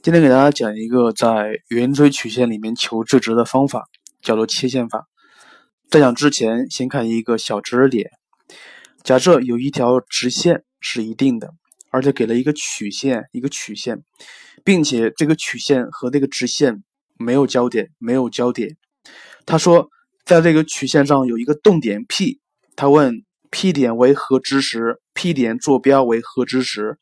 今天给大家讲一个在圆锥曲线里面求最值的方法，叫做切线法。在讲之前，先看一个小知识点。假设有一条直线是一定的，而且给了一个曲线，一个曲线，并且这个曲线和这个直线没有交点，没有交点。他说，在这个曲线上有一个动点 P，他问 P 点为何之时，P 点坐标为何之时。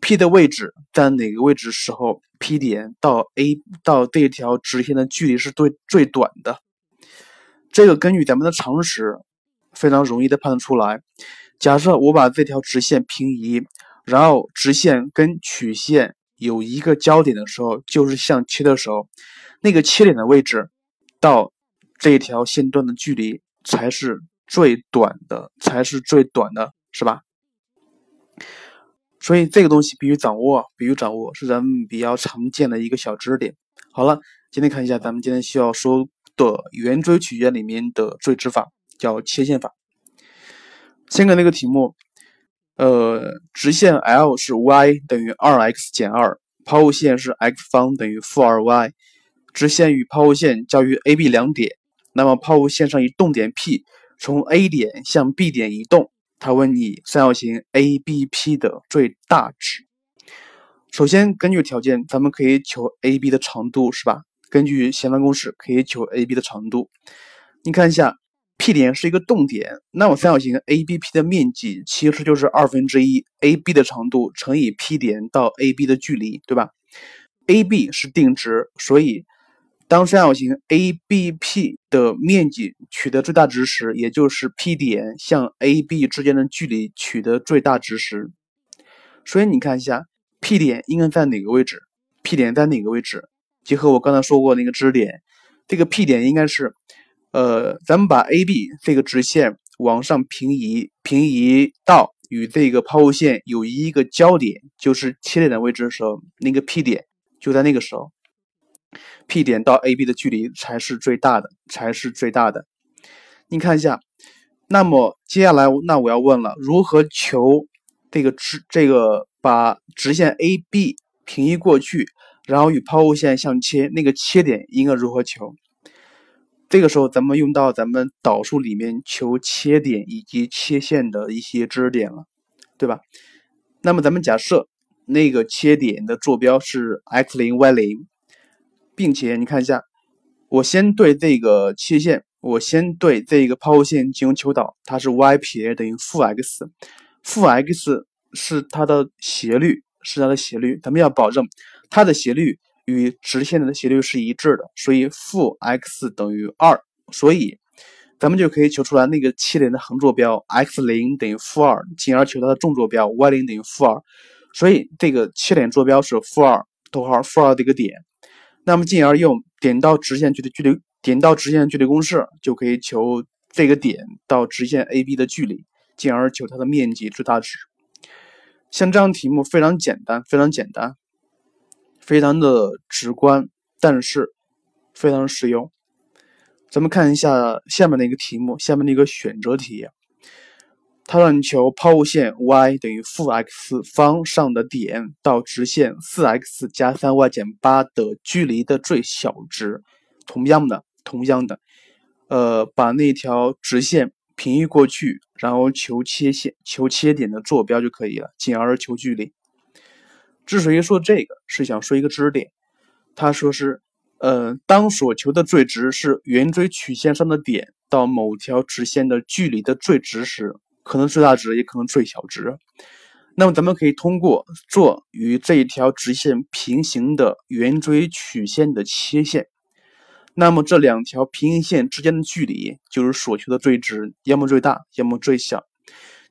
P 的位置在哪个位置时候，P 点到 A 到这条直线的距离是最最短的。这个根据咱们的常识，非常容易的判断出来。假设我把这条直线平移，然后直线跟曲线有一个交点的时候，就是相切的时候，那个切点的位置到这条线段的距离才是最短的，才是最短的，是吧？所以这个东西必须掌握，必须掌握，是咱们比较常见的一个小知识点。好了，今天看一下咱们今天需要说的圆锥曲线里面的最值法，叫切线法。先看那个题目，呃，直线 L 是 y 等于二 x 减二，抛物线是 x 方等于负二 y，直线与抛物线交于 A、B 两点，那么抛物线上一动点 P 从 A 点向 B 点移动。他问你三角形 ABP 的最大值。首先，根据条件，咱们可以求 AB 的长度，是吧？根据弦方公式，可以求 AB 的长度。你看一下，P 点是一个动点，那么三角形 ABP 的面积其实就是二分之一 AB 的长度乘以 P 点到 AB 的距离，对吧？AB 是定值，所以。当三角形 ABP 的面积取得最大值时，也就是 P 点向 AB 之间的距离取得最大值时，所以你看一下 P 点应该在哪个位置？P 点在哪个位置？结合我刚才说过那个知识点，这个 P 点应该是，呃，咱们把 AB 这个直线往上平移，平移到与这个抛物线有一个交点，就是切点的位置的时候，那个 P 点就在那个时候。P 点到 AB 的距离才是最大的，才是最大的。你看一下，那么接下来那我要问了，如何求这个直这个把直线 AB 平移过去，然后与抛物线相切，那个切点应该如何求？这个时候咱们用到咱们导数里面求切点以及切线的一些知识点了，对吧？那么咱们假设那个切点的坐标是 x 零 y 零。并且你看一下，我先对这个切线，我先对这个抛物线进行求导，它是 y 撇等于负 x，负 x 是它的斜率，是它的斜率，咱们要保证它的斜率与直线的斜率是一致的，所以负 x 等于二，所以咱们就可以求出来那个切点的横坐标 x 零等于负二，进而求它的纵坐标 y 零等于负二，所以这个切点坐标是负二，逗号负二的一个点。那么，进而用点到直线距离距离点到直线距离公式，就可以求这个点到直线 AB 的距离，进而求它的面积最大值。像这样题目非常简单，非常简单，非常的直观，但是非常实用。咱们看一下下面的一个题目，下面的一个选择题。它让你求抛物线 y 等于负 x 方上的点到直线 4x 加 3y 减8的距离的最小值。同样的，同样的，呃，把那条直线平移过去，然后求切线，求切点的坐标就可以了，进而求距离。之所以说这个，是想说一个知识点。他说是，呃，当所求的最值是圆锥曲线上的点到某条直线的距离的最值时。可能最大值，也可能最小值。那么，咱们可以通过做与这一条直线平行的圆锥曲线的切线，那么这两条平行线之间的距离就是所求的最值，要么最大，要么最小。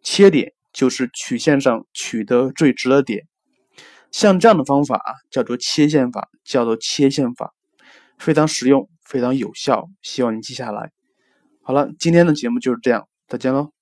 切点就是曲线上取得最值的点。像这样的方法叫做切线法，叫做切线法，非常实用，非常有效。希望你记下来。好了，今天的节目就是这样，再见喽。